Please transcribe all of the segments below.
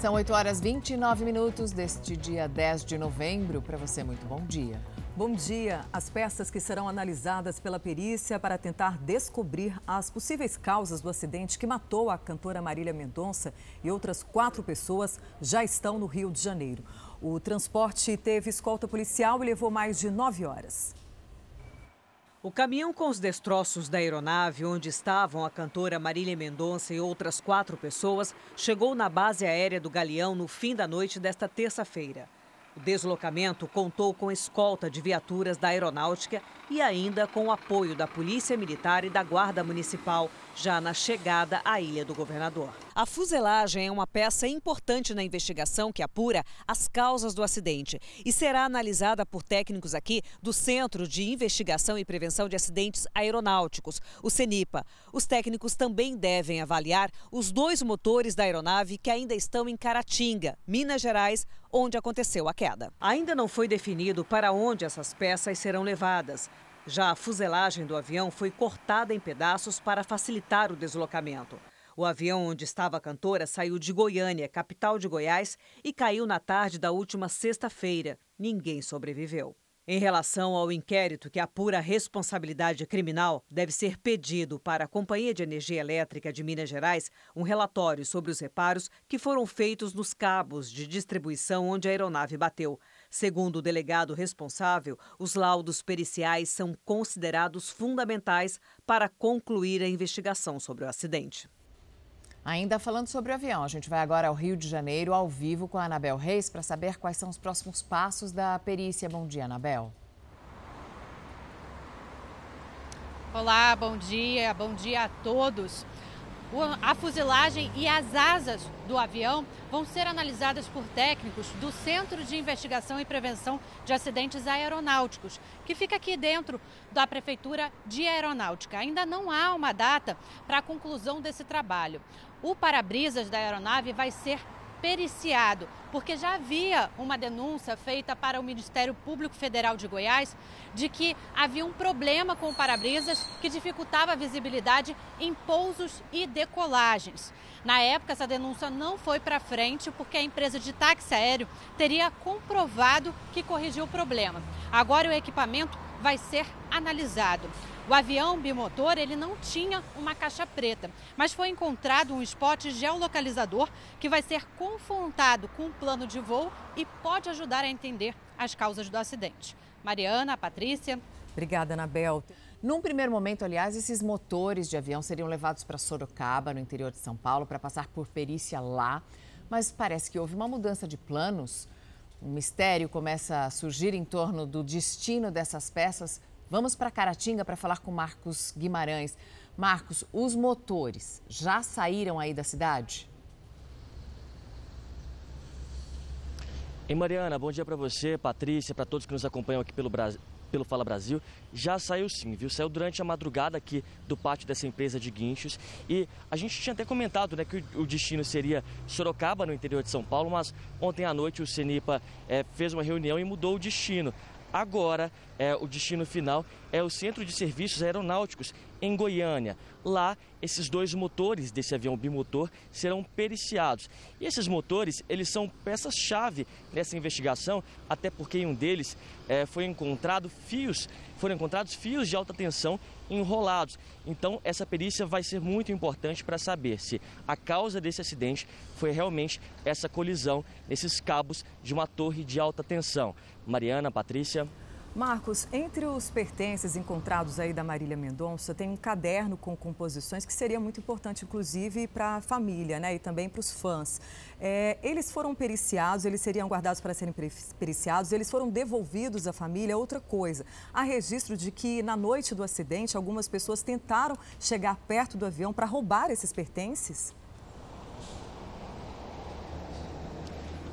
São 8 horas 29 minutos deste dia 10 de novembro. Para você, muito bom dia. Bom dia. As peças que serão analisadas pela perícia para tentar descobrir as possíveis causas do acidente que matou a cantora Marília Mendonça e outras quatro pessoas já estão no Rio de Janeiro. O transporte teve escolta policial e levou mais de nove horas. O caminhão com os destroços da aeronave, onde estavam a cantora Marília Mendonça e outras quatro pessoas, chegou na base aérea do Galeão no fim da noite desta terça-feira. O deslocamento contou com escolta de viaturas da aeronáutica e ainda com o apoio da Polícia Militar e da Guarda Municipal, já na chegada à Ilha do Governador. A fuselagem é uma peça importante na investigação que apura as causas do acidente e será analisada por técnicos aqui do Centro de Investigação e Prevenção de Acidentes Aeronáuticos, o CENIPA. Os técnicos também devem avaliar os dois motores da aeronave que ainda estão em Caratinga, Minas Gerais, onde aconteceu a queda. Ainda não foi definido para onde essas peças serão levadas. Já a fuselagem do avião foi cortada em pedaços para facilitar o deslocamento. O avião onde estava a cantora saiu de Goiânia, capital de Goiás, e caiu na tarde da última sexta-feira. Ninguém sobreviveu. Em relação ao inquérito que apura a responsabilidade criminal, deve ser pedido para a Companhia de Energia Elétrica de Minas Gerais um relatório sobre os reparos que foram feitos nos cabos de distribuição onde a aeronave bateu. Segundo o delegado responsável, os laudos periciais são considerados fundamentais para concluir a investigação sobre o acidente. Ainda falando sobre o avião, a gente vai agora ao Rio de Janeiro, ao vivo, com a Anabel Reis, para saber quais são os próximos passos da perícia. Bom dia, Anabel. Olá, bom dia, bom dia a todos a fuselagem e as asas do avião vão ser analisadas por técnicos do Centro de Investigação e Prevenção de Acidentes Aeronáuticos, que fica aqui dentro da Prefeitura de Aeronáutica. Ainda não há uma data para a conclusão desse trabalho. O para-brisas da aeronave vai ser periciado, porque já havia uma denúncia feita para o Ministério Público Federal de Goiás de que havia um problema com o para-brisas que dificultava a visibilidade em pousos e decolagens. Na época, essa denúncia não foi para frente porque a empresa de táxi aéreo teria comprovado que corrigiu o problema. Agora o equipamento vai ser analisado. O avião bimotor ele não tinha uma caixa preta, mas foi encontrado um spot geolocalizador que vai ser confrontado com o um plano de voo e pode ajudar a entender as causas do acidente. Mariana, Patrícia. Obrigada, Anabel. Num primeiro momento, aliás, esses motores de avião seriam levados para Sorocaba, no interior de São Paulo, para passar por perícia lá. Mas parece que houve uma mudança de planos. Um mistério começa a surgir em torno do destino dessas peças Vamos para Caratinga para falar com Marcos Guimarães. Marcos, os motores já saíram aí da cidade? Em Mariana, bom dia para você, Patrícia, para todos que nos acompanham aqui pelo Brasil pelo Fala Brasil, já saiu sim, viu? Saiu durante a madrugada aqui do pátio dessa empresa de guinchos e a gente tinha até comentado né, que o destino seria Sorocaba, no interior de São Paulo, mas ontem à noite o Cenipa é, fez uma reunião e mudou o destino. Agora, é, o destino final é o Centro de Serviços Aeronáuticos, em Goiânia. Lá, esses dois motores desse avião bimotor serão periciados. E esses motores, eles são peças-chave nessa investigação, até porque em um deles é, foi encontrado fios, foram encontrados fios de alta tensão enrolados. Então, essa perícia vai ser muito importante para saber se a causa desse acidente foi realmente essa colisão nesses cabos de uma torre de alta tensão. Mariana, Patrícia. Marcos, entre os pertences encontrados aí da Marília Mendonça, tem um caderno com composições que seria muito importante, inclusive, para a família né, e também para os fãs. É, eles foram periciados, eles seriam guardados para serem periciados, eles foram devolvidos à família. Outra coisa, há registro de que na noite do acidente, algumas pessoas tentaram chegar perto do avião para roubar esses pertences?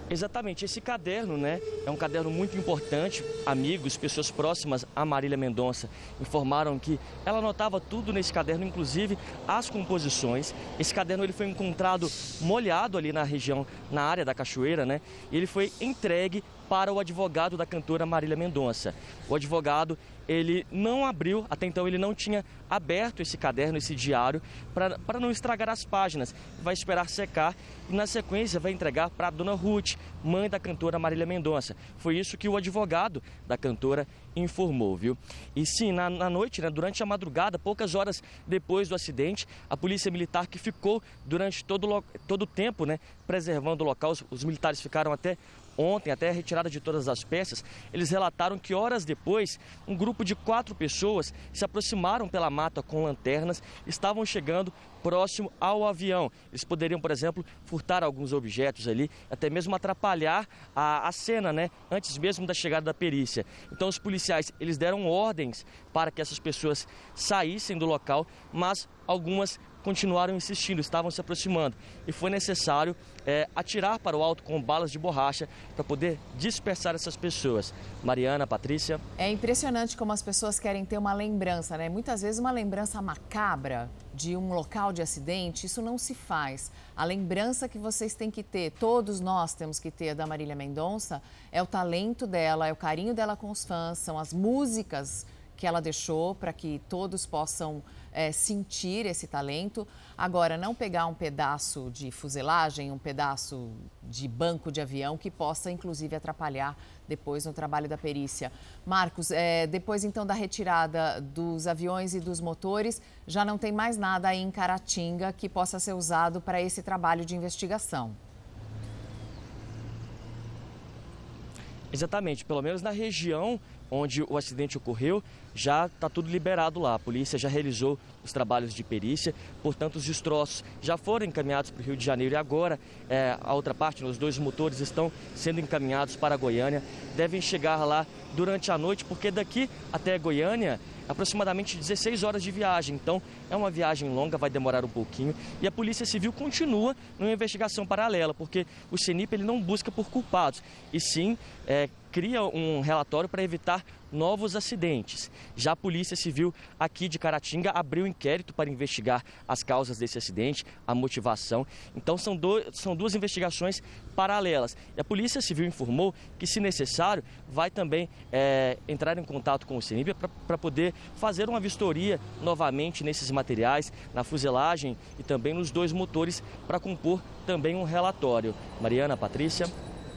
Exatamente, esse caderno, né, é um caderno muito importante. Amigos, pessoas próximas a Marília Mendonça informaram que ela anotava tudo nesse caderno, inclusive as composições. Esse caderno ele foi encontrado molhado ali na região, na área da cachoeira, né? E ele foi entregue para o advogado da cantora Marília Mendonça. O advogado ele não abriu, até então ele não tinha aberto esse caderno, esse diário, para não estragar as páginas. Vai esperar secar e, na sequência, vai entregar para a dona Ruth, mãe da cantora Marília Mendonça. Foi isso que o advogado da cantora informou, viu? E sim, na, na noite, né, durante a madrugada, poucas horas depois do acidente, a polícia militar que ficou durante todo, todo o tempo, né, preservando o local, os, os militares ficaram até ontem, até a retirada de todas as peças, eles relataram que horas depois, um grupo de quatro pessoas se aproximaram pela mata com lanternas, estavam chegando próximo ao avião. Eles poderiam, por exemplo, furtar alguns objetos ali, até mesmo atrapalhar a, a cena, né? Antes mesmo da chegada da perícia. Então, os policiais, eles deram ordens para que essas pessoas saíssem do local, mas algumas continuaram insistindo, estavam se aproximando e foi necessário é, atirar para o alto com balas de borracha para poder dispersar essas pessoas. Mariana, Patrícia. É impressionante como as pessoas querem ter uma lembrança, né? Muitas vezes uma lembrança macabra de um local de acidente, isso não se faz. A lembrança que vocês têm que ter, todos nós temos que ter da Marília Mendonça, é o talento dela, é o carinho dela com os fãs, são as músicas que ela deixou para que todos possam é, sentir esse talento. Agora, não pegar um pedaço de fuselagem, um pedaço de banco de avião que possa, inclusive, atrapalhar depois no trabalho da perícia. Marcos, é, depois então da retirada dos aviões e dos motores, já não tem mais nada aí em Caratinga que possa ser usado para esse trabalho de investigação. Exatamente, pelo menos na região onde o acidente ocorreu, já está tudo liberado lá. A polícia já realizou os trabalhos de perícia, portanto, os destroços já foram encaminhados para o Rio de Janeiro e agora é, a outra parte, os dois motores estão sendo encaminhados para Goiânia. Devem chegar lá durante a noite, porque daqui até Goiânia aproximadamente 16 horas de viagem. Então, é uma viagem longa, vai demorar um pouquinho. E a Polícia Civil continua numa investigação paralela, porque o CENIP ele não busca por culpados, e sim é, cria um relatório para evitar novos acidentes. Já a Polícia Civil aqui de Caratinga abriu inquérito para investigar as causas desse acidente, a motivação. Então são, do, são duas investigações paralelas. E a Polícia Civil informou que, se necessário, vai também é, entrar em contato com o CENIB para poder fazer uma vistoria novamente nesses materiais, na fuselagem e também nos dois motores, para compor também um relatório. Mariana, Patrícia.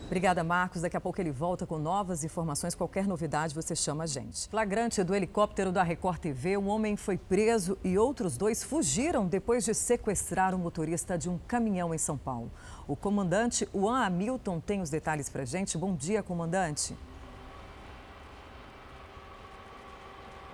Obrigada, Marcos. Daqui a pouco ele volta com novas informações. Qualquer novidade, você chama a gente. Flagrante do helicóptero da Record TV, um homem foi preso e outros dois fugiram depois de sequestrar o motorista de um caminhão em São Paulo. O comandante Juan Hamilton tem os detalhes para gente. Bom dia, comandante.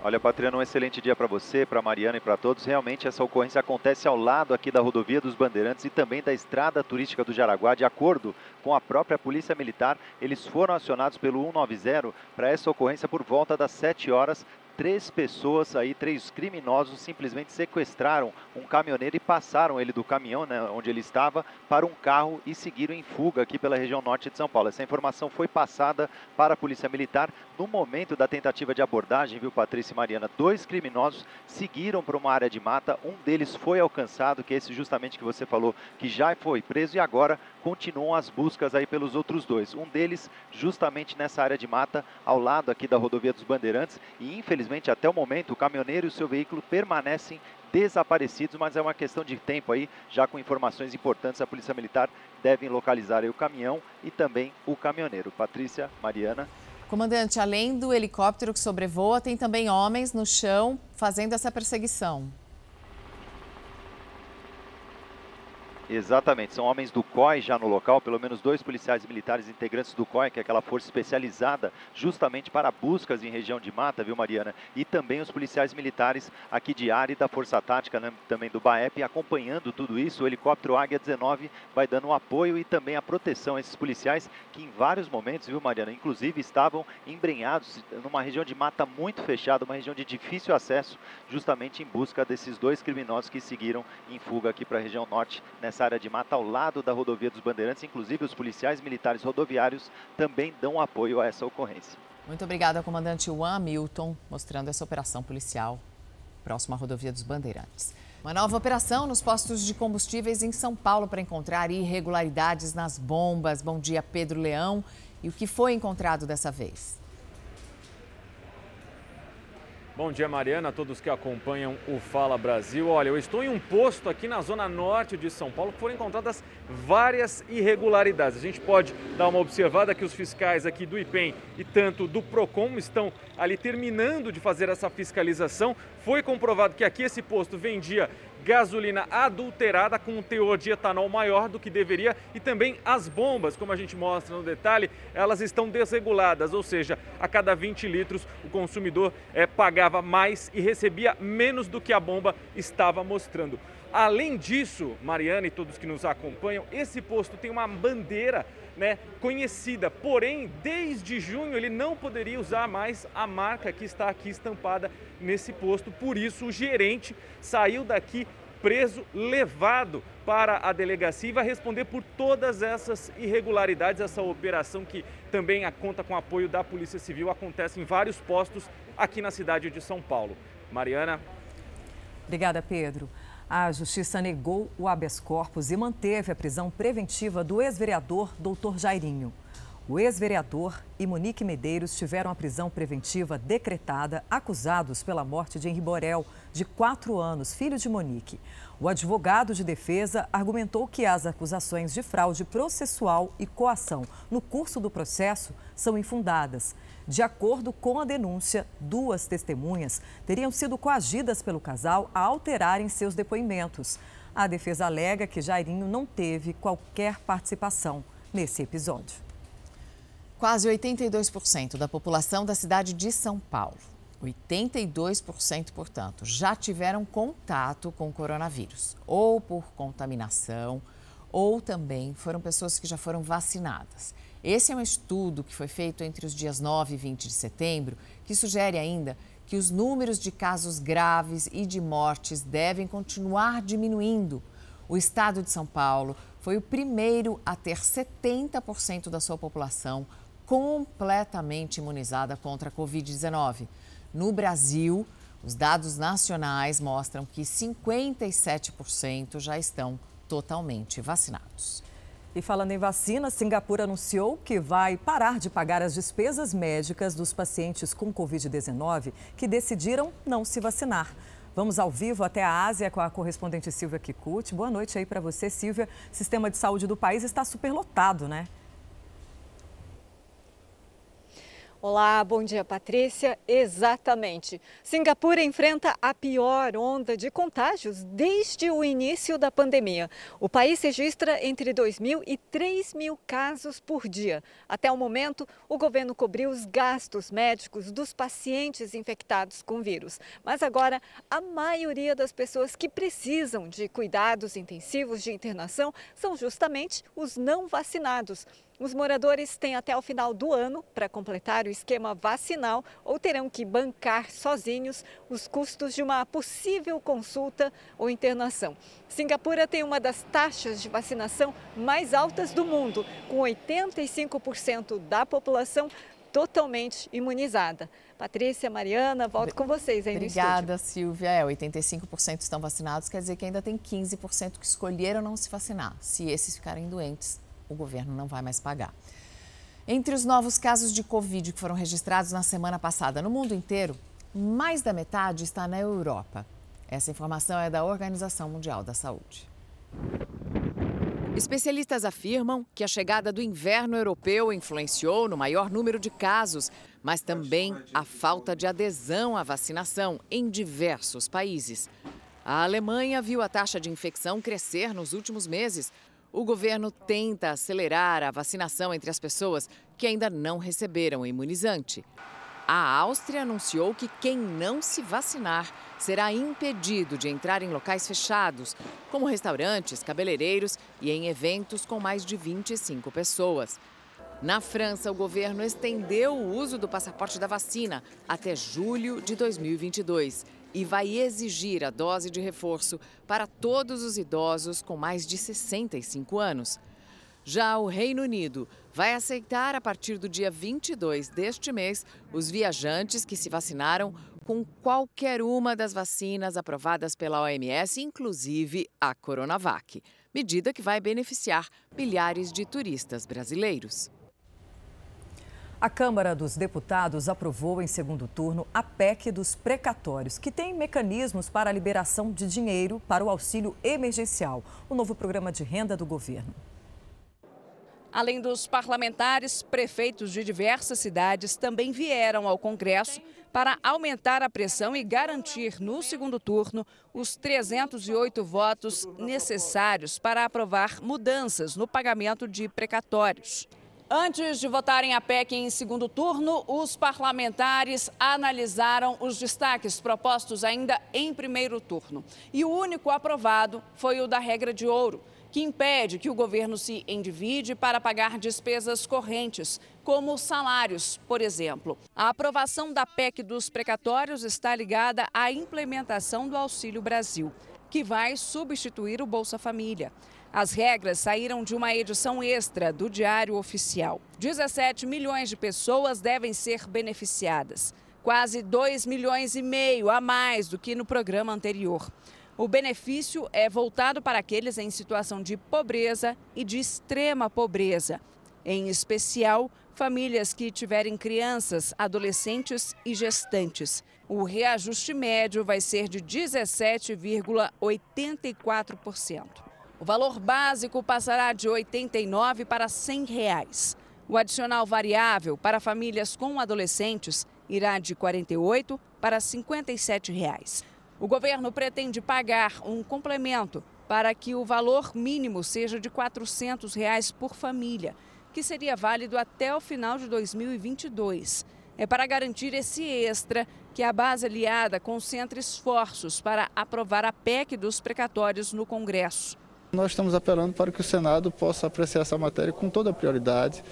Olha, Patriano, um excelente dia para você, para Mariana e para todos. Realmente essa ocorrência acontece ao lado aqui da rodovia dos Bandeirantes e também da estrada turística do Jaraguá. De acordo com a própria Polícia Militar, eles foram acionados pelo 190 para essa ocorrência por volta das 7 horas três pessoas aí, três criminosos simplesmente sequestraram um caminhoneiro e passaram ele do caminhão, né, onde ele estava, para um carro e seguiram em fuga aqui pela região norte de São Paulo. Essa informação foi passada para a Polícia Militar no momento da tentativa de abordagem, viu, Patrícia e Mariana? Dois criminosos seguiram para uma área de mata, um deles foi alcançado, que é esse justamente que você falou, que já foi preso e agora continuam as buscas aí pelos outros dois. Um deles justamente nessa área de mata, ao lado aqui da rodovia dos Bandeirantes, e infelizmente até o momento o caminhoneiro e o seu veículo permanecem desaparecidos, mas é uma questão de tempo aí, já com informações importantes, a Polícia Militar deve localizar o caminhão e também o caminhoneiro. Patrícia, Mariana. Comandante, além do helicóptero que sobrevoa, tem também homens no chão fazendo essa perseguição. Exatamente, são homens do COI já no local, pelo menos dois policiais militares integrantes do COI, que é aquela força especializada justamente para buscas em região de mata, viu Mariana? E também os policiais militares aqui de área e da Força Tática, né, também do BAEP, acompanhando tudo isso. O helicóptero Águia 19 vai dando um apoio e também a proteção a esses policiais que em vários momentos, viu Mariana, inclusive estavam embrenhados numa região de mata muito fechada, uma região de difícil acesso, justamente em busca desses dois criminosos que seguiram em fuga aqui para a região norte nessa nessa área de mata ao lado da rodovia dos Bandeirantes. Inclusive, os policiais militares rodoviários também dão apoio a essa ocorrência. Muito obrigada, comandante Juan Milton, mostrando essa operação policial próxima à rodovia dos Bandeirantes. Uma nova operação nos postos de combustíveis em São Paulo para encontrar irregularidades nas bombas. Bom dia, Pedro Leão. E o que foi encontrado dessa vez? Bom dia, Mariana, a todos que acompanham o Fala Brasil. Olha, eu estou em um posto aqui na zona norte de São Paulo que foram encontradas várias irregularidades. A gente pode dar uma observada que os fiscais aqui do IPEM e tanto do PROCON estão ali terminando de fazer essa fiscalização. Foi comprovado que aqui esse posto vendia gasolina adulterada com um teor de etanol maior do que deveria e também as bombas, como a gente mostra no detalhe, elas estão desreguladas, ou seja, a cada 20 litros o consumidor é, pagava mais e recebia menos do que a bomba estava mostrando. Além disso, Mariana e todos que nos acompanham, esse posto tem uma bandeira né, conhecida, porém, desde junho ele não poderia usar mais a marca que está aqui estampada nesse posto. Por isso, o gerente saiu daqui preso, levado para a delegacia e vai responder por todas essas irregularidades. Essa operação, que também conta com apoio da Polícia Civil, acontece em vários postos aqui na cidade de São Paulo. Mariana. Obrigada, Pedro. A Justiça negou o habeas corpus e manteve a prisão preventiva do ex-vereador Doutor Jairinho. O ex-vereador e Monique Medeiros tiveram a prisão preventiva decretada, acusados pela morte de Henri Borel, de quatro anos, filho de Monique. O advogado de defesa argumentou que as acusações de fraude processual e coação no curso do processo são infundadas. De acordo com a denúncia, duas testemunhas teriam sido coagidas pelo casal a alterarem seus depoimentos. A defesa alega que Jairinho não teve qualquer participação nesse episódio. Quase 82% da população da cidade de São Paulo, 82%, portanto, já tiveram contato com o coronavírus, ou por contaminação, ou também foram pessoas que já foram vacinadas. Esse é um estudo que foi feito entre os dias 9 e 20 de setembro, que sugere ainda que os números de casos graves e de mortes devem continuar diminuindo. O estado de São Paulo foi o primeiro a ter 70% da sua população completamente imunizada contra a Covid-19. No Brasil, os dados nacionais mostram que 57% já estão totalmente vacinados. E falando em vacina, Singapura anunciou que vai parar de pagar as despesas médicas dos pacientes com Covid-19 que decidiram não se vacinar. Vamos ao vivo até a Ásia com a correspondente Silvia Kikuchi. Boa noite aí para você, Silvia. Sistema de saúde do país está superlotado, né? Olá, bom dia, Patrícia. Exatamente. Singapura enfrenta a pior onda de contágios desde o início da pandemia. O país registra entre 2 mil e 3 mil casos por dia. Até o momento, o governo cobriu os gastos médicos dos pacientes infectados com vírus. Mas agora, a maioria das pessoas que precisam de cuidados intensivos de internação são justamente os não vacinados. Os moradores têm até o final do ano para completar o esquema vacinal ou terão que bancar sozinhos os custos de uma possível consulta ou internação. Singapura tem uma das taxas de vacinação mais altas do mundo, com 85% da população totalmente imunizada. Patrícia, Mariana, volto com vocês aí Obrigada, no estúdio. Silvia. É, 85% estão vacinados, quer dizer que ainda tem 15% que escolheram não se vacinar. Se esses ficarem doentes, o governo não vai mais pagar. Entre os novos casos de Covid que foram registrados na semana passada no mundo inteiro, mais da metade está na Europa. Essa informação é da Organização Mundial da Saúde. Especialistas afirmam que a chegada do inverno europeu influenciou no maior número de casos, mas também a falta de adesão à vacinação em diversos países. A Alemanha viu a taxa de infecção crescer nos últimos meses, o governo tenta acelerar a vacinação entre as pessoas que ainda não receberam o imunizante. A Áustria anunciou que quem não se vacinar será impedido de entrar em locais fechados, como restaurantes, cabeleireiros e em eventos com mais de 25 pessoas. Na França, o governo estendeu o uso do passaporte da vacina até julho de 2022 e vai exigir a dose de reforço para todos os idosos com mais de 65 anos. Já o Reino Unido vai aceitar a partir do dia 22 deste mês os viajantes que se vacinaram com qualquer uma das vacinas aprovadas pela OMS, inclusive a Coronavac, medida que vai beneficiar milhares de turistas brasileiros. A Câmara dos Deputados aprovou em segundo turno a PEC dos precatórios, que tem mecanismos para a liberação de dinheiro para o auxílio emergencial, o novo programa de renda do governo. Além dos parlamentares, prefeitos de diversas cidades também vieram ao Congresso para aumentar a pressão e garantir no segundo turno os 308 votos necessários para aprovar mudanças no pagamento de precatórios. Antes de votarem a PEC em segundo turno, os parlamentares analisaram os destaques propostos ainda em primeiro turno. E o único aprovado foi o da regra de ouro, que impede que o governo se endivide para pagar despesas correntes, como salários, por exemplo. A aprovação da PEC dos precatórios está ligada à implementação do Auxílio Brasil, que vai substituir o Bolsa Família. As regras saíram de uma edição extra do Diário Oficial. 17 milhões de pessoas devem ser beneficiadas, quase 2 milhões e meio a mais do que no programa anterior. O benefício é voltado para aqueles em situação de pobreza e de extrema pobreza, em especial famílias que tiverem crianças, adolescentes e gestantes. O reajuste médio vai ser de 17,84%. O valor básico passará de R$ 89 para 100 reais. O adicional variável para famílias com adolescentes irá de R$ 48 para 57 reais. O governo pretende pagar um complemento para que o valor mínimo seja de 400 reais por família, que seria válido até o final de 2022. É para garantir esse extra que a base aliada concentra esforços para aprovar a PEC dos precatórios no Congresso. Nós estamos apelando para que o Senado possa apreciar essa matéria com toda a prioridade.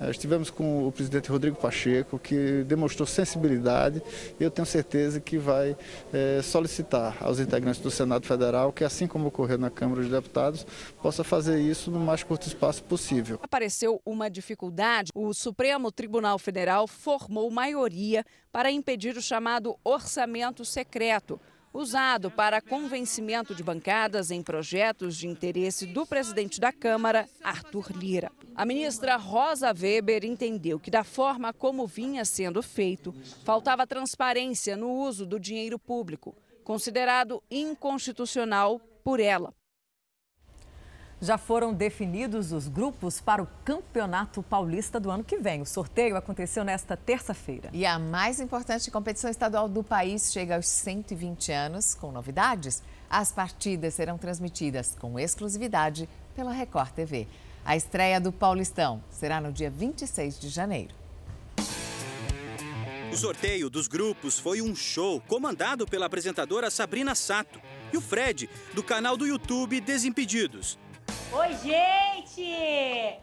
Eh, estivemos com o presidente Rodrigo Pacheco, que demonstrou sensibilidade e eu tenho certeza que vai é, solicitar aos integrantes do Senado Federal que, assim como ocorreu na Câmara dos Deputados, possa fazer isso no mais curto espaço possível. Apareceu uma dificuldade. O Supremo Tribunal Federal formou maioria para impedir o chamado orçamento secreto usado para convencimento de bancadas em projetos de interesse do presidente da Câmara, Arthur Lira. A ministra Rosa Weber entendeu que, da forma como vinha sendo feito, faltava transparência no uso do dinheiro público, considerado inconstitucional por ela. Já foram definidos os grupos para o Campeonato Paulista do ano que vem. O sorteio aconteceu nesta terça-feira. E a mais importante competição estadual do país chega aos 120 anos. Com novidades, as partidas serão transmitidas com exclusividade pela Record TV. A estreia do Paulistão será no dia 26 de janeiro. O sorteio dos grupos foi um show comandado pela apresentadora Sabrina Sato e o Fred, do canal do YouTube Desimpedidos. Oi, gente!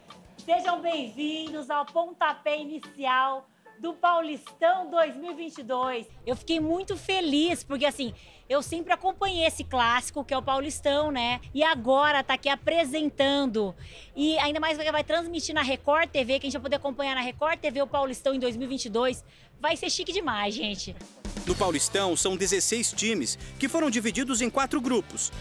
Sejam bem-vindos ao pontapé inicial do Paulistão 2022. Eu fiquei muito feliz porque assim, eu sempre acompanhei esse clássico que é o Paulistão, né? E agora tá aqui apresentando e ainda mais vai transmitir na Record TV, que a gente vai poder acompanhar na Record TV o Paulistão em 2022. Vai ser chique demais, gente. No Paulistão são 16 times que foram divididos em quatro grupos.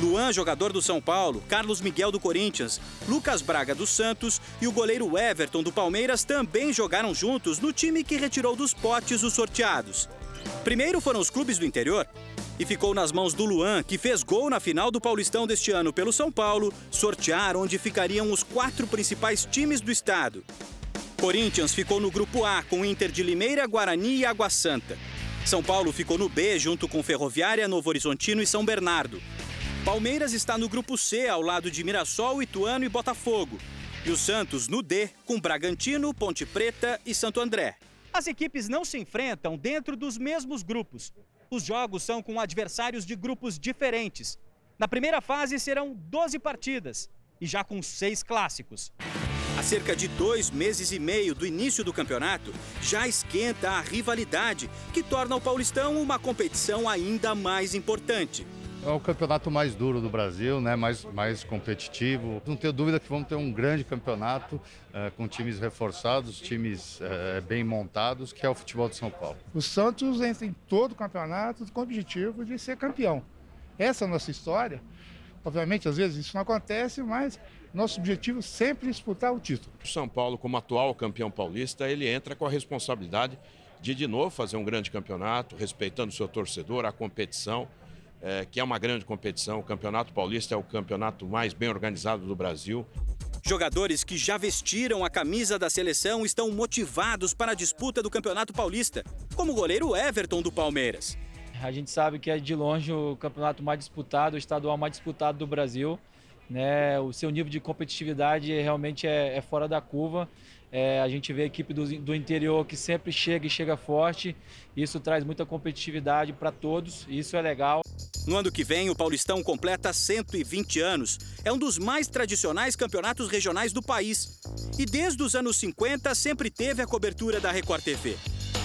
Luan, jogador do São Paulo, Carlos Miguel do Corinthians, Lucas Braga do Santos e o goleiro Everton do Palmeiras também jogaram juntos no time que retirou dos potes os sorteados. Primeiro foram os clubes do interior e ficou nas mãos do Luan, que fez gol na final do Paulistão deste ano pelo São Paulo, sortear onde ficariam os quatro principais times do estado. Corinthians ficou no grupo A com Inter de Limeira, Guarani e Água Santa. São Paulo ficou no B junto com Ferroviária, Novo Horizontino e São Bernardo. Palmeiras está no grupo C, ao lado de Mirassol, Ituano e Botafogo. E o Santos no D, com Bragantino, Ponte Preta e Santo André. As equipes não se enfrentam dentro dos mesmos grupos. Os jogos são com adversários de grupos diferentes. Na primeira fase serão 12 partidas e já com seis clássicos. Há cerca de dois meses e meio do início do campeonato, já esquenta a rivalidade que torna o Paulistão uma competição ainda mais importante. É o campeonato mais duro do Brasil, né? mais, mais competitivo. Não tenho dúvida que vamos ter um grande campeonato é, com times reforçados, times é, bem montados, que é o futebol de São Paulo. O Santos entra em todo o campeonato com o objetivo de ser campeão. Essa é a nossa história. Obviamente, às vezes isso não acontece, mas Nosso objetivo sempre é disputar o título. O São Paulo, como atual campeão paulista, ele entra com a responsabilidade de de novo fazer um grande campeonato, respeitando o seu torcedor, a competição, é, que é uma grande competição. O Campeonato Paulista é o campeonato mais bem organizado do Brasil. Jogadores que já vestiram a camisa da seleção estão motivados para a disputa do Campeonato Paulista, como o goleiro Everton do Palmeiras. A gente sabe que é de longe o campeonato mais disputado, o estadual mais disputado do Brasil. Né? O seu nível de competitividade realmente é, é fora da curva. É, a gente vê a equipe do, do, interior que sempre chega e chega forte. Isso traz muita competitividade para todos e isso é legal. No ano que vem, o Paulistão completa 120 anos. É um dos mais tradicionais campeonatos regionais do país. E desde os anos 50 sempre teve a cobertura da Record TV.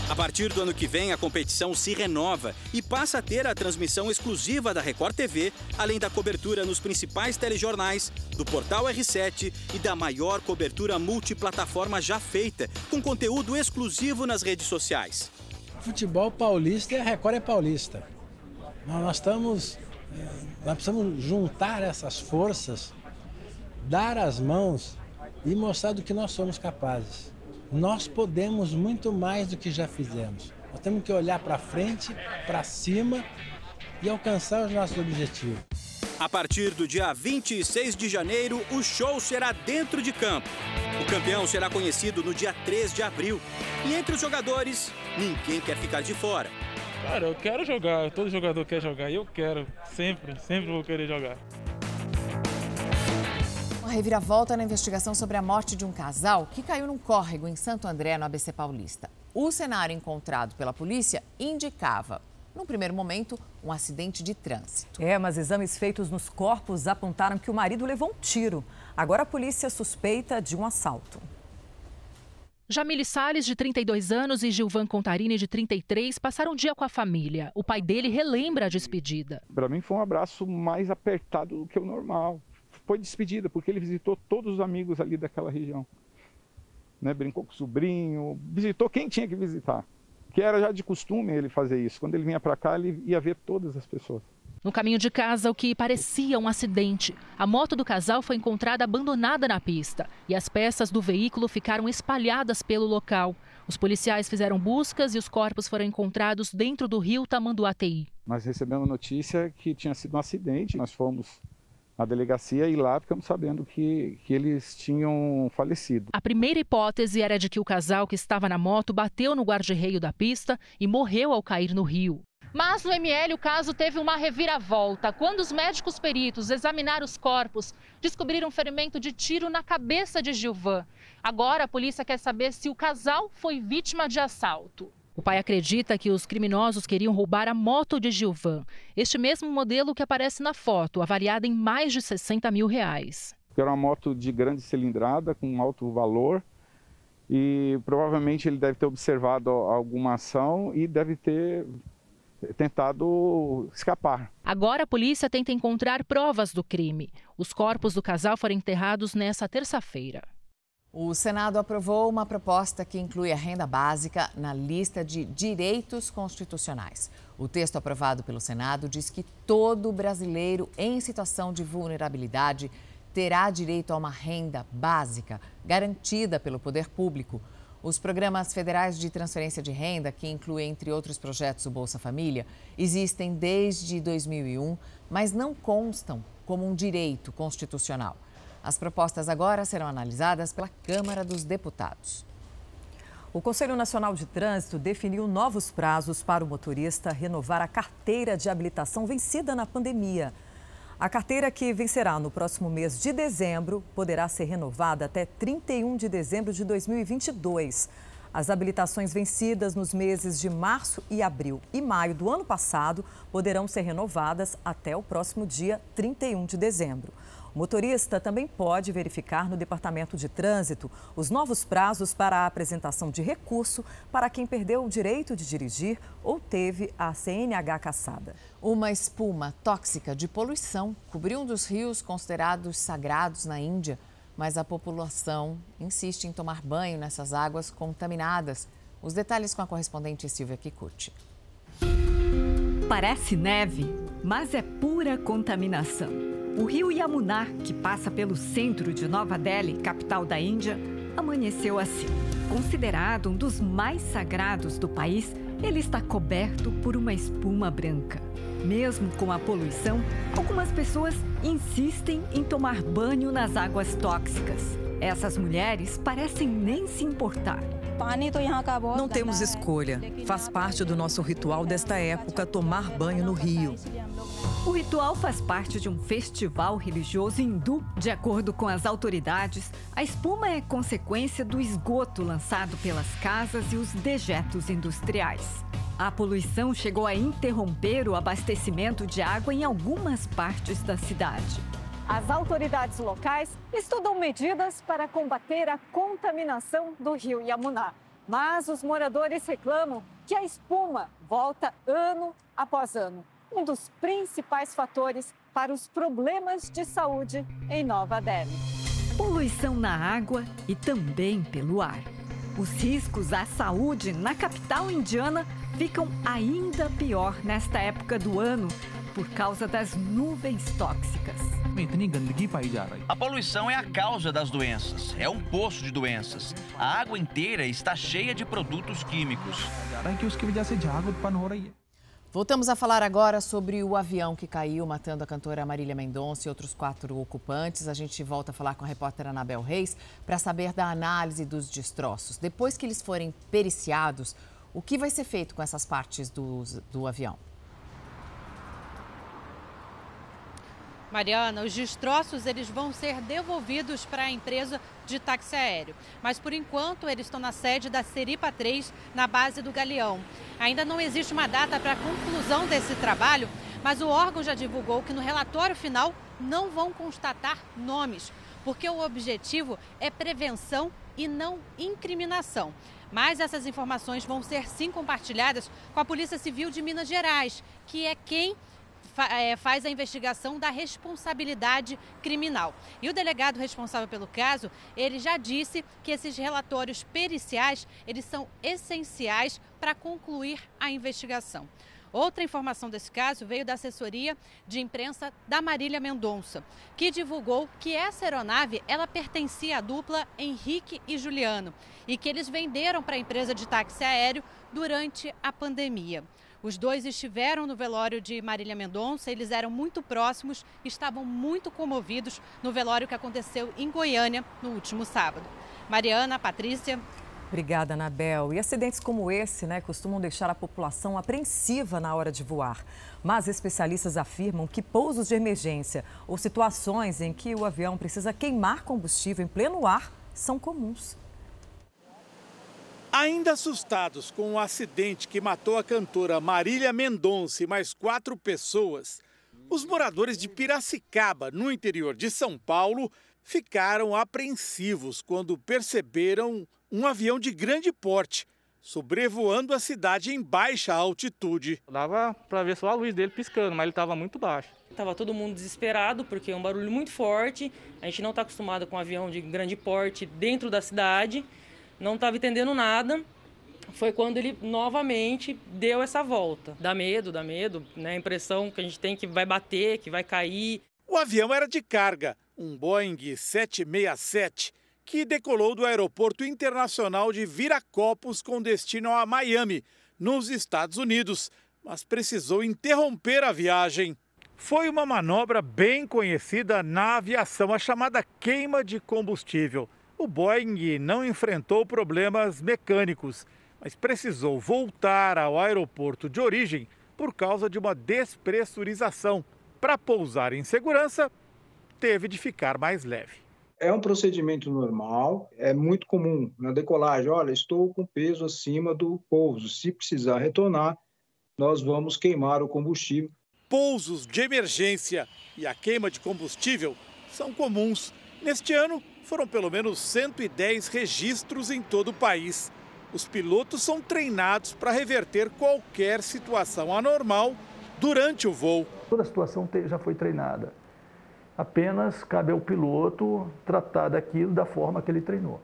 A partir do ano que vem, a competição se renova e passa a ter a transmissão exclusiva da Record TV, além da cobertura nos principais telejornais, do portal R7 e da maior cobertura multiplataforma já feita, com conteúdo exclusivo nas redes sociais. Futebol paulista e a Record é paulista. Nós estamos. Eh, nós precisamos juntar essas forças, dar as mãos e mostrar do que nós somos capazes nós podemos muito mais do que já fizemos. Nós temos que olhar para frente, para cima e alcançar os nossos objetivos. A partir do dia 26 de janeiro, o show será dentro de campo. O campeão será conhecido no dia 3 de abril. E entre os jogadores, ninguém quer ficar de fora. Cara, eu quero jogar, todo jogador quer jogar e eu quero, sempre, sempre vou querer jogar reviravolta na investigação sobre a morte de um casal que caiu num córrego em Santo André, no ABC Paulista. O cenário encontrado pela polícia indicava, num primeiro momento, um acidente de trânsito. É, mas exames feitos nos corpos apontaram que o marido levou um tiro. Agora a polícia suspeita de um assalto. Jamile Salles, de 32 anos, e Gilvan Contarini, de 33, passaram o dia com a família. O pai dele relembra a despedida. Para mim foi um abraço mais apertado do que o normal foi despedida, porque ele visitou todos os amigos ali daquela região. Né? Brincou com o sobrinho, visitou quem tinha que visitar. Que era já de costume ele fazer isso. Quando ele vinha para cá, ele ia ver todas as pessoas. No caminho de casa, o que parecia um acidente. A moto do casal foi encontrada abandonada na pista e as peças do veículo ficaram espalhadas pelo local. Os policiais fizeram buscas e os corpos foram encontrados dentro do rio Tamanduateí. Nós recebemos notícia que tinha sido um acidente. Nós fomos na delegacia e lá ficamos sabendo que, que eles tinham falecido. A primeira hipótese era de que o casal que estava na moto bateu no guarda-reio da pista e morreu ao cair no rio. Mas no ML o caso teve uma reviravolta. Quando os médicos peritos examinaram os corpos, descobriram um ferimento de tiro na cabeça de Gilvan. Agora a polícia quer saber se o casal foi vítima de assalto. O pai acredita que os criminosos queriam roubar a moto de Gilvan, este mesmo modelo que aparece na foto, avaliada em mais de 60 mil reais. Era uma moto de grande cilindrada, com alto valor, e provavelmente ele deve ter observado alguma ação e deve ter tentado escapar. Agora a polícia tenta encontrar provas do crime. Os corpos do casal foram enterrados nesta terça-feira. O Senado aprovou uma proposta que inclui a renda básica na lista de direitos constitucionais. O texto aprovado pelo Senado diz que todo brasileiro em situação de vulnerabilidade terá direito a uma renda básica garantida pelo poder público. Os programas federais de transferência de renda, que incluem, entre outros projetos, o Bolsa Família, existem desde 2001, mas não constam como um direito constitucional. As propostas agora serão analisadas pela Câmara dos Deputados. O Conselho Nacional de Trânsito definiu novos prazos para o motorista renovar a carteira de habilitação vencida na pandemia. A carteira que vencerá no próximo mês de dezembro poderá ser renovada até 31 de dezembro de 2022. As habilitações vencidas nos meses de março e abril e maio do ano passado poderão ser renovadas até o próximo dia 31 de dezembro. O motorista também pode verificar no Departamento de Trânsito os novos prazos para a apresentação de recurso para quem perdeu o direito de dirigir ou teve a CNH caçada. Uma espuma tóxica de poluição cobriu um dos rios considerados sagrados na Índia, mas a população insiste em tomar banho nessas águas contaminadas. Os detalhes com a correspondente Silvia Kikuchi. Parece neve, mas é pura contaminação. O rio Yamuna, que passa pelo centro de Nova Delhi, capital da Índia, amanheceu assim. Considerado um dos mais sagrados do país, ele está coberto por uma espuma branca. Mesmo com a poluição, algumas pessoas insistem em tomar banho nas águas tóxicas. Essas mulheres parecem nem se importar. Não temos escolha. Faz parte do nosso ritual desta época tomar banho no rio. O ritual faz parte de um festival religioso hindu. De acordo com as autoridades, a espuma é consequência do esgoto lançado pelas casas e os dejetos industriais. A poluição chegou a interromper o abastecimento de água em algumas partes da cidade. As autoridades locais estudam medidas para combater a contaminação do rio Yamuna. Mas os moradores reclamam que a espuma volta ano após ano um dos principais fatores para os problemas de saúde em Nova Delhi. Poluição na água e também pelo ar. Os riscos à saúde na capital indiana ficam ainda pior nesta época do ano por causa das nuvens tóxicas. A poluição é a causa das doenças, é um poço de doenças. A água inteira está cheia de produtos químicos. Voltamos a falar agora sobre o avião que caiu, matando a cantora Marília Mendonça e outros quatro ocupantes. A gente volta a falar com a repórter Anabel Reis para saber da análise dos destroços. Depois que eles forem periciados, o que vai ser feito com essas partes do, do avião? Mariana, os destroços eles vão ser devolvidos para a empresa de táxi aéreo. Mas por enquanto eles estão na sede da Seripa 3, na base do Galeão. Ainda não existe uma data para a conclusão desse trabalho, mas o órgão já divulgou que no relatório final não vão constatar nomes, porque o objetivo é prevenção e não incriminação. Mas essas informações vão ser sim compartilhadas com a Polícia Civil de Minas Gerais, que é quem é, faz a investigação da responsabilidade criminal. E o delegado responsável pelo caso, ele já disse que esses relatórios periciais, eles são essenciais para concluir a investigação. Outra informação desse caso veio da assessoria de imprensa da Marília Mendonça, que divulgou que essa aeronave ela pertencia à dupla Henrique e Juliano e que eles venderam para a empresa de táxi aéreo durante a pandemia. Os dois estiveram no velório de Marília Mendonça, eles eram muito próximos, estavam muito comovidos no velório que aconteceu em Goiânia no último sábado. Mariana, Patrícia. Obrigada, Anabel. E acidentes como esse, né, costumam deixar a população apreensiva na hora de voar. Mas especialistas afirmam que pousos de emergência ou situações em que o avião precisa queimar combustível em pleno ar são comuns. Ainda assustados com o acidente que matou a cantora Marília Mendonça e mais quatro pessoas, os moradores de Piracicaba, no interior de São Paulo, ficaram apreensivos quando perceberam um avião de grande porte sobrevoando a cidade em baixa altitude. Dava para ver só a luz dele piscando, mas ele estava muito baixo. Tava todo mundo desesperado porque é um barulho muito forte. A gente não está acostumado com um avião de grande porte dentro da cidade não estava entendendo nada. Foi quando ele novamente deu essa volta. Dá medo, dá medo, né? A impressão que a gente tem que vai bater, que vai cair. O avião era de carga, um Boeing 767, que decolou do Aeroporto Internacional de Viracopos com destino a Miami, nos Estados Unidos, mas precisou interromper a viagem. Foi uma manobra bem conhecida na aviação, a chamada queima de combustível o Boeing não enfrentou problemas mecânicos, mas precisou voltar ao aeroporto de origem por causa de uma despressurização. Para pousar em segurança, teve de ficar mais leve. É um procedimento normal, é muito comum na decolagem. Olha, estou com peso acima do pouso. Se precisar retornar, nós vamos queimar o combustível. Pousos de emergência e a queima de combustível são comuns. Neste ano, foram pelo menos 110 registros em todo o país. Os pilotos são treinados para reverter qualquer situação anormal durante o voo. Toda a situação já foi treinada. Apenas cabe ao piloto tratar daquilo da forma que ele treinou.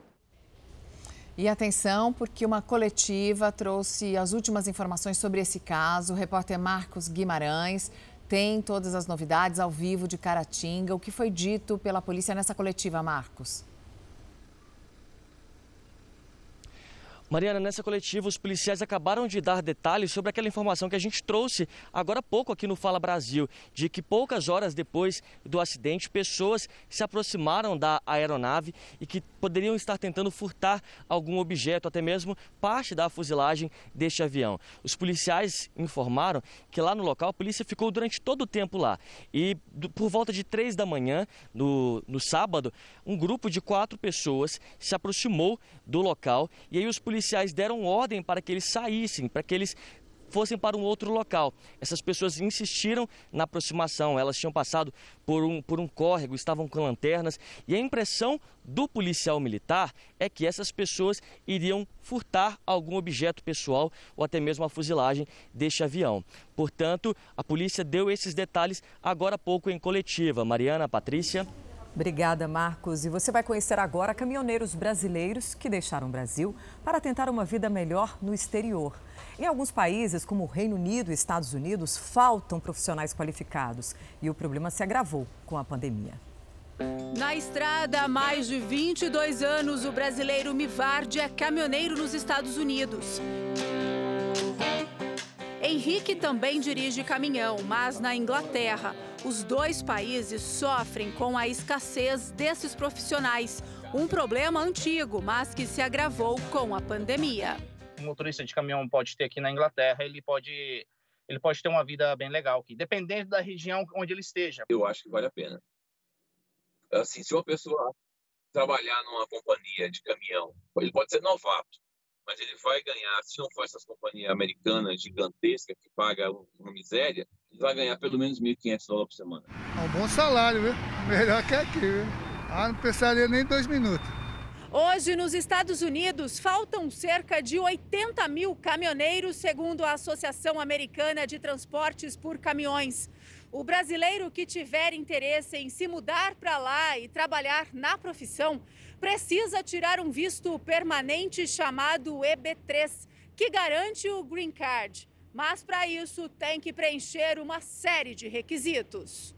E atenção, porque uma coletiva trouxe as últimas informações sobre esse caso. O repórter Marcos Guimarães tem todas as novidades ao vivo de Caratinga. O que foi dito pela polícia nessa coletiva, Marcos? Mariana, nessa coletiva, os policiais acabaram de dar detalhes sobre aquela informação que a gente trouxe agora há pouco aqui no Fala Brasil, de que poucas horas depois do acidente, pessoas se aproximaram da aeronave e que poderiam estar tentando furtar algum objeto, até mesmo parte da fuzilagem deste avião. Os policiais informaram que lá no local a polícia ficou durante todo o tempo lá e por volta de três da manhã, no, no sábado, um grupo de quatro pessoas se aproximou do local e aí os policiais policiais deram ordem para que eles saíssem, para que eles fossem para um outro local. Essas pessoas insistiram na aproximação, elas tinham passado por um, por um córrego, estavam com lanternas e a impressão do policial militar é que essas pessoas iriam furtar algum objeto pessoal ou até mesmo a fuzilagem deste avião. Portanto, a polícia deu esses detalhes agora há pouco em coletiva. Mariana, Patrícia. Obrigada, Marcos. E você vai conhecer agora caminhoneiros brasileiros que deixaram o Brasil para tentar uma vida melhor no exterior. Em alguns países, como o Reino Unido e Estados Unidos, faltam profissionais qualificados e o problema se agravou com a pandemia. Na estrada há mais de 22 anos, o brasileiro Mivardi é caminhoneiro nos Estados Unidos. Henrique também dirige caminhão, mas na Inglaterra. Os dois países sofrem com a escassez desses profissionais. Um problema antigo, mas que se agravou com a pandemia. Um motorista de caminhão pode ter aqui na Inglaterra, ele pode, ele pode ter uma vida bem legal aqui, dependendo da região onde ele esteja. Eu acho que vale a pena. Assim, se uma pessoa trabalhar numa companhia de caminhão, ele pode ser novato, mas ele vai ganhar, se não for essas companhias americanas gigantescas que pagam uma miséria, ele vai ganhar pelo menos 1.500 dólares por semana. É um bom salário, viu? Melhor que aqui, viu? Ah, não precisaria nem dois minutos. Hoje, nos Estados Unidos, faltam cerca de 80 mil caminhoneiros, segundo a Associação Americana de Transportes por Caminhões. O brasileiro que tiver interesse em se mudar para lá e trabalhar na profissão precisa tirar um visto permanente chamado EB3, que garante o Green Card. Mas para isso tem que preencher uma série de requisitos.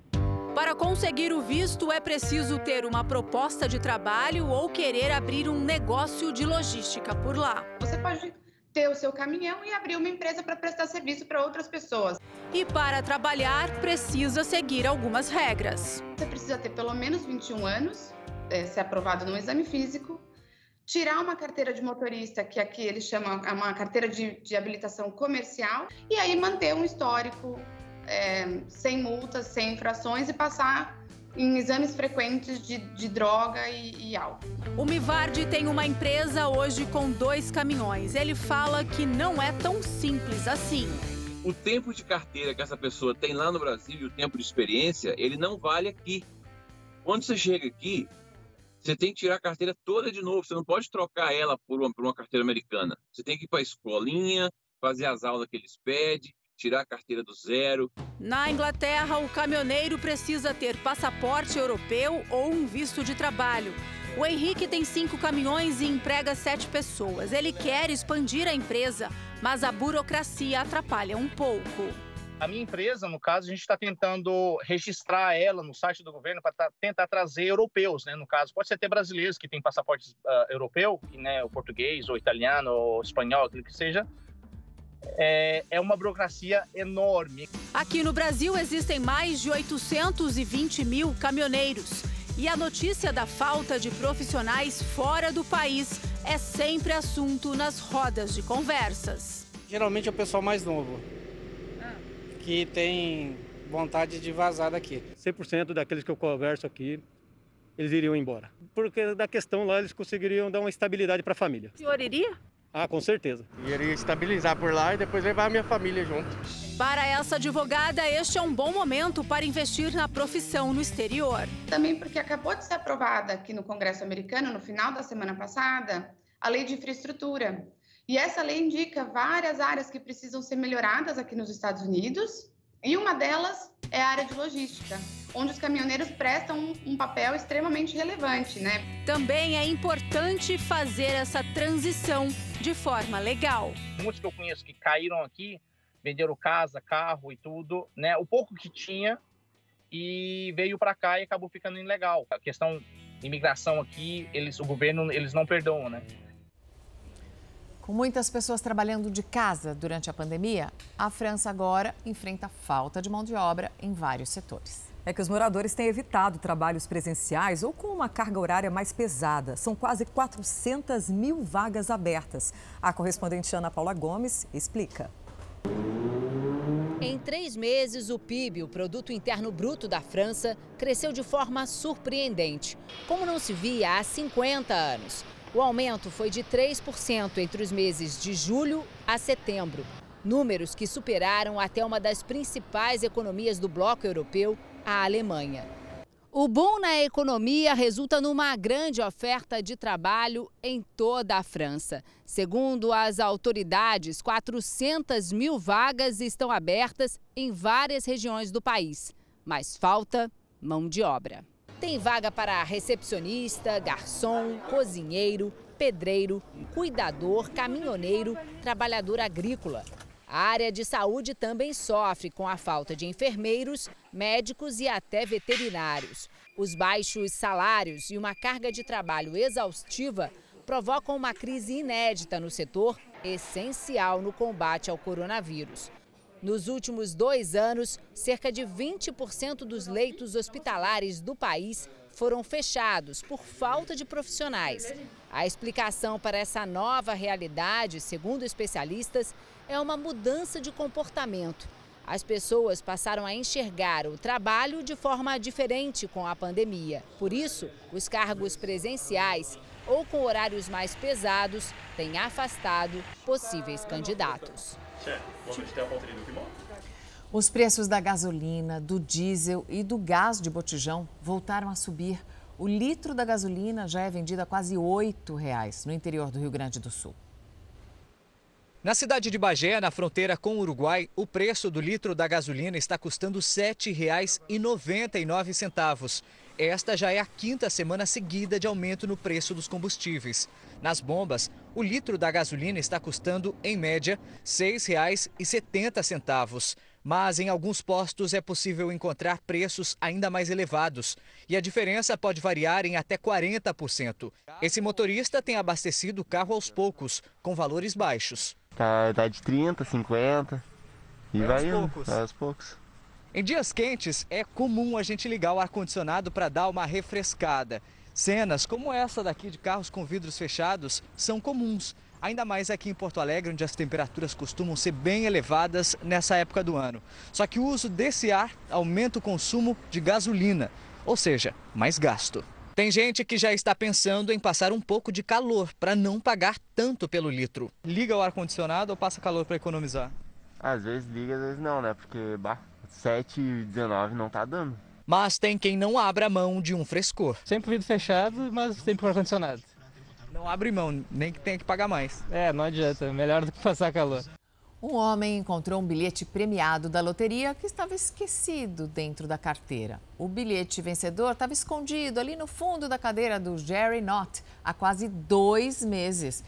Para conseguir o visto, é preciso ter uma proposta de trabalho ou querer abrir um negócio de logística por lá. Você pode ter o seu caminhão e abrir uma empresa para prestar serviço para outras pessoas. E para trabalhar, precisa seguir algumas regras. Você precisa ter pelo menos 21 anos, é, ser aprovado no exame físico, tirar uma carteira de motorista, que aqui eles chamam uma carteira de, de habilitação comercial, e aí manter um histórico é, sem multas, sem infrações e passar em exames frequentes de, de droga e, e, álcool. O Mivardi tem uma empresa hoje com dois caminhões. Ele fala que não é tão simples assim. O tempo de carteira que essa pessoa tem lá no Brasil e o tempo de experiência, ele não vale aqui. Quando você chega aqui, você tem que tirar a carteira toda de novo. Você não pode trocar ela por uma, por uma carteira americana. Você tem que ir para a escolinha, fazer as aulas que eles pedem, tirar a carteira do zero. Na Inglaterra, o caminhoneiro precisa ter passaporte europeu ou um visto de trabalho. O Henrique tem cinco caminhões e emprega sete pessoas. Ele quer expandir a empresa, mas a burocracia atrapalha um pouco. A minha empresa, no caso, a gente está tentando registrar ela no site do governo para tentar trazer europeus, né? No caso, pode ser até brasileiros que têm passaporte uh, europeu, né? O português, ou italiano, ou espanhol, aquilo que seja, é, é uma burocracia enorme. Aqui no Brasil existem mais de 820 mil caminhoneiros. E a notícia da falta de profissionais fora do país é sempre assunto nas rodas de conversas. Geralmente é o pessoal mais novo, que tem vontade de vazar daqui. 100% daqueles que eu converso aqui, eles iriam embora. Porque da questão lá, eles conseguiriam dar uma estabilidade para a família. O senhor iria? Ah, com certeza. Iria estabilizar por lá e depois levar a minha família junto. Para essa advogada, este é um bom momento para investir na profissão no exterior. Também porque acabou de ser aprovada aqui no Congresso americano, no final da semana passada, a lei de infraestrutura. E essa lei indica várias áreas que precisam ser melhoradas aqui nos Estados Unidos, e uma delas é a área de logística onde os caminhoneiros prestam um, um, papel extremamente relevante, né? Também é importante fazer essa transição de forma legal. Muitos que eu conheço que caíram aqui venderam casa, carro e tudo, né? O pouco que tinha e veio para cá e acabou ficando ilegal. A questão imigração aqui, eles, o governo, eles não perdoam, né? Com muitas pessoas trabalhando de casa durante a pandemia, a França agora enfrenta falta de mão de obra em vários setores. É que os moradores têm evitado trabalhos presenciais ou com uma carga horária mais pesada. São quase 400 mil vagas abertas. A correspondente Ana Paula Gomes explica. Em três meses, o PIB, o Produto Interno Bruto da França, cresceu de forma surpreendente, como não se via há 50 anos. O aumento foi de 3% entre os meses de julho a setembro, números que superaram até uma das principais economias do bloco europeu, a Alemanha. O boom na economia resulta numa grande oferta de trabalho em toda a França. Segundo as autoridades, 400 mil vagas estão abertas em várias regiões do país, mas falta mão de obra. Tem vaga para recepcionista, garçom, cozinheiro, pedreiro, cuidador, caminhoneiro, trabalhador agrícola. A área de saúde também sofre com a falta de enfermeiros, médicos e até veterinários. Os baixos salários e uma carga de trabalho exaustiva provocam uma crise inédita no setor, essencial no combate ao coronavírus. Nos últimos dois anos, cerca de 20% dos leitos hospitalares do país foram fechados por falta de profissionais. A explicação para essa nova realidade, segundo especialistas, é uma mudança de comportamento. As pessoas passaram a enxergar o trabalho de forma diferente com a pandemia. Por isso, os cargos presenciais ou com horários mais pesados têm afastado possíveis candidatos. Os preços da gasolina, do diesel e do gás de botijão voltaram a subir. O litro da gasolina já é vendido a quase R$ 8,00 no interior do Rio Grande do Sul. Na cidade de Bagé, na fronteira com o Uruguai, o preço do litro da gasolina está custando R$ 7,99. Esta já é a quinta semana seguida de aumento no preço dos combustíveis. Nas bombas, o litro da gasolina está custando, em média, R$ 6,70. Mas em alguns postos é possível encontrar preços ainda mais elevados. E a diferença pode variar em até 40%. Esse motorista tem abastecido o carro aos poucos, com valores baixos. Tá, tá de 30, 50 e vai, vai indo, poucos. aos poucos. Em dias quentes, é comum a gente ligar o ar-condicionado para dar uma refrescada. Cenas como essa daqui de carros com vidros fechados são comuns, ainda mais aqui em Porto Alegre, onde as temperaturas costumam ser bem elevadas nessa época do ano. Só que o uso desse ar aumenta o consumo de gasolina, ou seja, mais gasto. Tem gente que já está pensando em passar um pouco de calor para não pagar tanto pelo litro. Liga o ar-condicionado ou passa calor para economizar? Às vezes liga, às vezes não, né? Porque bah, 7,19 não tá dando. Mas tem quem não abra mão de um frescor. Sempre vidro fechado, mas sempre ar-condicionado. Não abre mão, nem que tenha que pagar mais. É, não adianta. Melhor do que passar calor. Um homem encontrou um bilhete premiado da loteria que estava esquecido dentro da carteira. O bilhete vencedor estava escondido ali no fundo da cadeira do Jerry Knott há quase dois meses.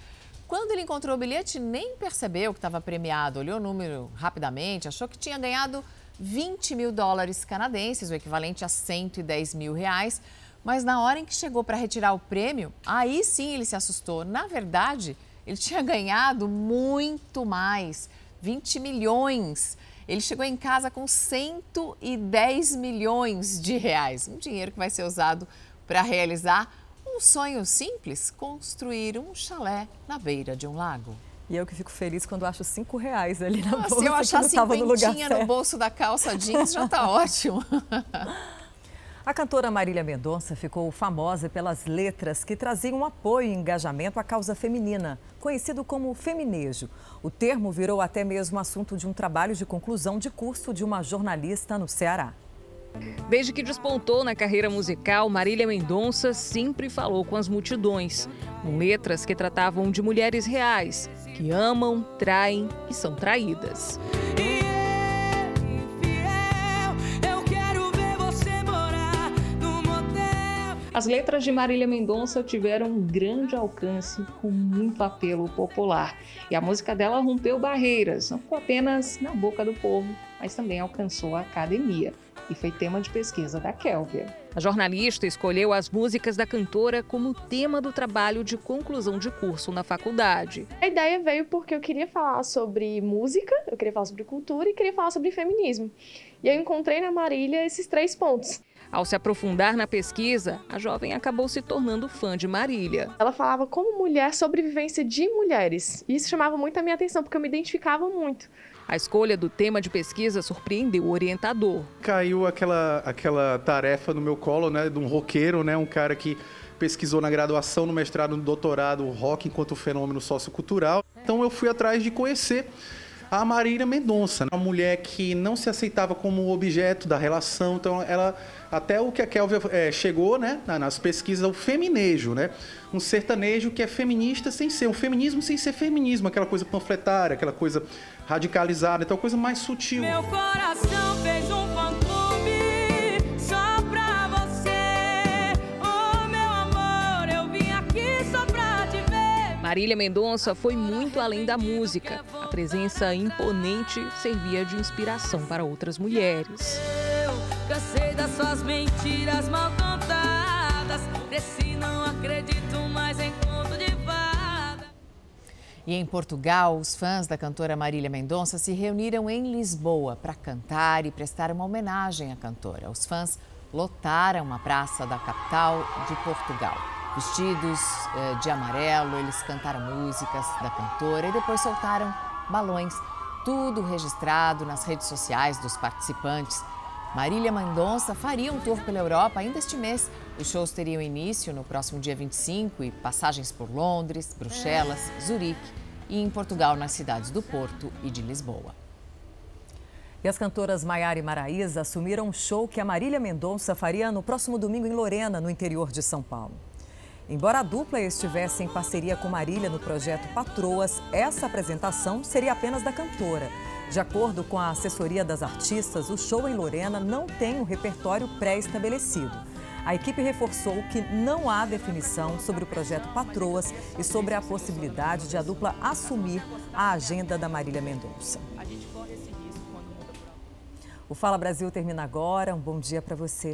Quando ele encontrou o bilhete, nem percebeu que estava premiado. Olhou o número rapidamente, achou que tinha ganhado 20 mil dólares canadenses, o equivalente a 110 mil reais. Mas na hora em que chegou para retirar o prêmio, aí sim ele se assustou. Na verdade, ele tinha ganhado muito mais. 20 milhões. Ele chegou em casa com 110 milhões de reais, um dinheiro que vai ser usado para realizar um sonho simples, construir um chalé na beira de um lago. E eu que fico feliz quando acho cinco reais ali na Nossa, bolsa. Se eu achar cinquentinha no, no bolso da calça jeans, já está ótimo. A cantora Marília Mendonça ficou famosa pelas letras que traziam apoio e engajamento à causa feminina, conhecido como feminejo. O termo virou até mesmo assunto de um trabalho de conclusão de curso de uma jornalista no Ceará. Desde que despontou na carreira musical, Marília Mendonça sempre falou com as multidões, com letras que tratavam de mulheres reais, que amam, traem e são traídas. As letras de Marília Mendonça tiveram um grande alcance com muito apelo popular. E a música dela rompeu barreiras, não ficou apenas na boca do povo, mas também alcançou a academia e foi tema de pesquisa da Kelvia. A jornalista escolheu as músicas da cantora como tema do trabalho de conclusão de curso na faculdade. A ideia veio porque eu queria falar sobre música, eu queria falar sobre cultura e queria falar sobre feminismo. E eu encontrei na Marília esses três pontos. Ao se aprofundar na pesquisa, a jovem acabou se tornando fã de Marília. Ela falava como mulher sobre vivência de mulheres. E isso chamava muito a minha atenção, porque eu me identificava muito. A escolha do tema de pesquisa surpreendeu o orientador. Caiu aquela, aquela tarefa no meu colo, né, de um roqueiro, né, um cara que pesquisou na graduação, no mestrado, no doutorado, o rock enquanto fenômeno sociocultural. Então eu fui atrás de conhecer a Marília Mendonça, uma mulher que não se aceitava como objeto da relação, então ela até o que a Kelvin é, chegou, né, nas pesquisas, o feminejo, né, um sertanejo que é feminista sem ser, um feminismo sem ser feminismo, aquela coisa panfletária, aquela coisa radicalizada, então coisa mais sutil. Meu coração fez um fã-clube só pra você, oh meu amor, eu vim aqui só pra te ver. Marília Mendonça foi muito além da música. A presença imponente servia de inspiração para outras mulheres. Cansei das suas mentiras mal contadas. Desse não acredito mais em conto de fada. E em Portugal, os fãs da cantora Marília Mendonça se reuniram em Lisboa para cantar e prestar uma homenagem à cantora. Os fãs lotaram a praça da capital de Portugal. Vestidos eh, de amarelo, eles cantaram músicas da cantora e depois soltaram balões. Tudo registrado nas redes sociais dos participantes. Marília Mendonça faria um tour pela Europa ainda este mês. Os shows teriam início no próximo dia 25 e passagens por Londres, Bruxelas, Zurique e em Portugal, nas cidades do Porto e de Lisboa. E as cantoras Maiara e Maraísa assumiram um show que a Marília Mendonça faria no próximo domingo em Lorena, no interior de São Paulo. Embora a dupla estivesse em parceria com Marília no projeto Patroas, essa apresentação seria apenas da cantora. De acordo com a assessoria das artistas, o show em Lorena não tem um repertório pré-estabelecido. A equipe reforçou que não há definição sobre o projeto Patroas e sobre a possibilidade de a dupla assumir a agenda da Marília Mendonça. O Fala Brasil termina agora. Um bom dia para você.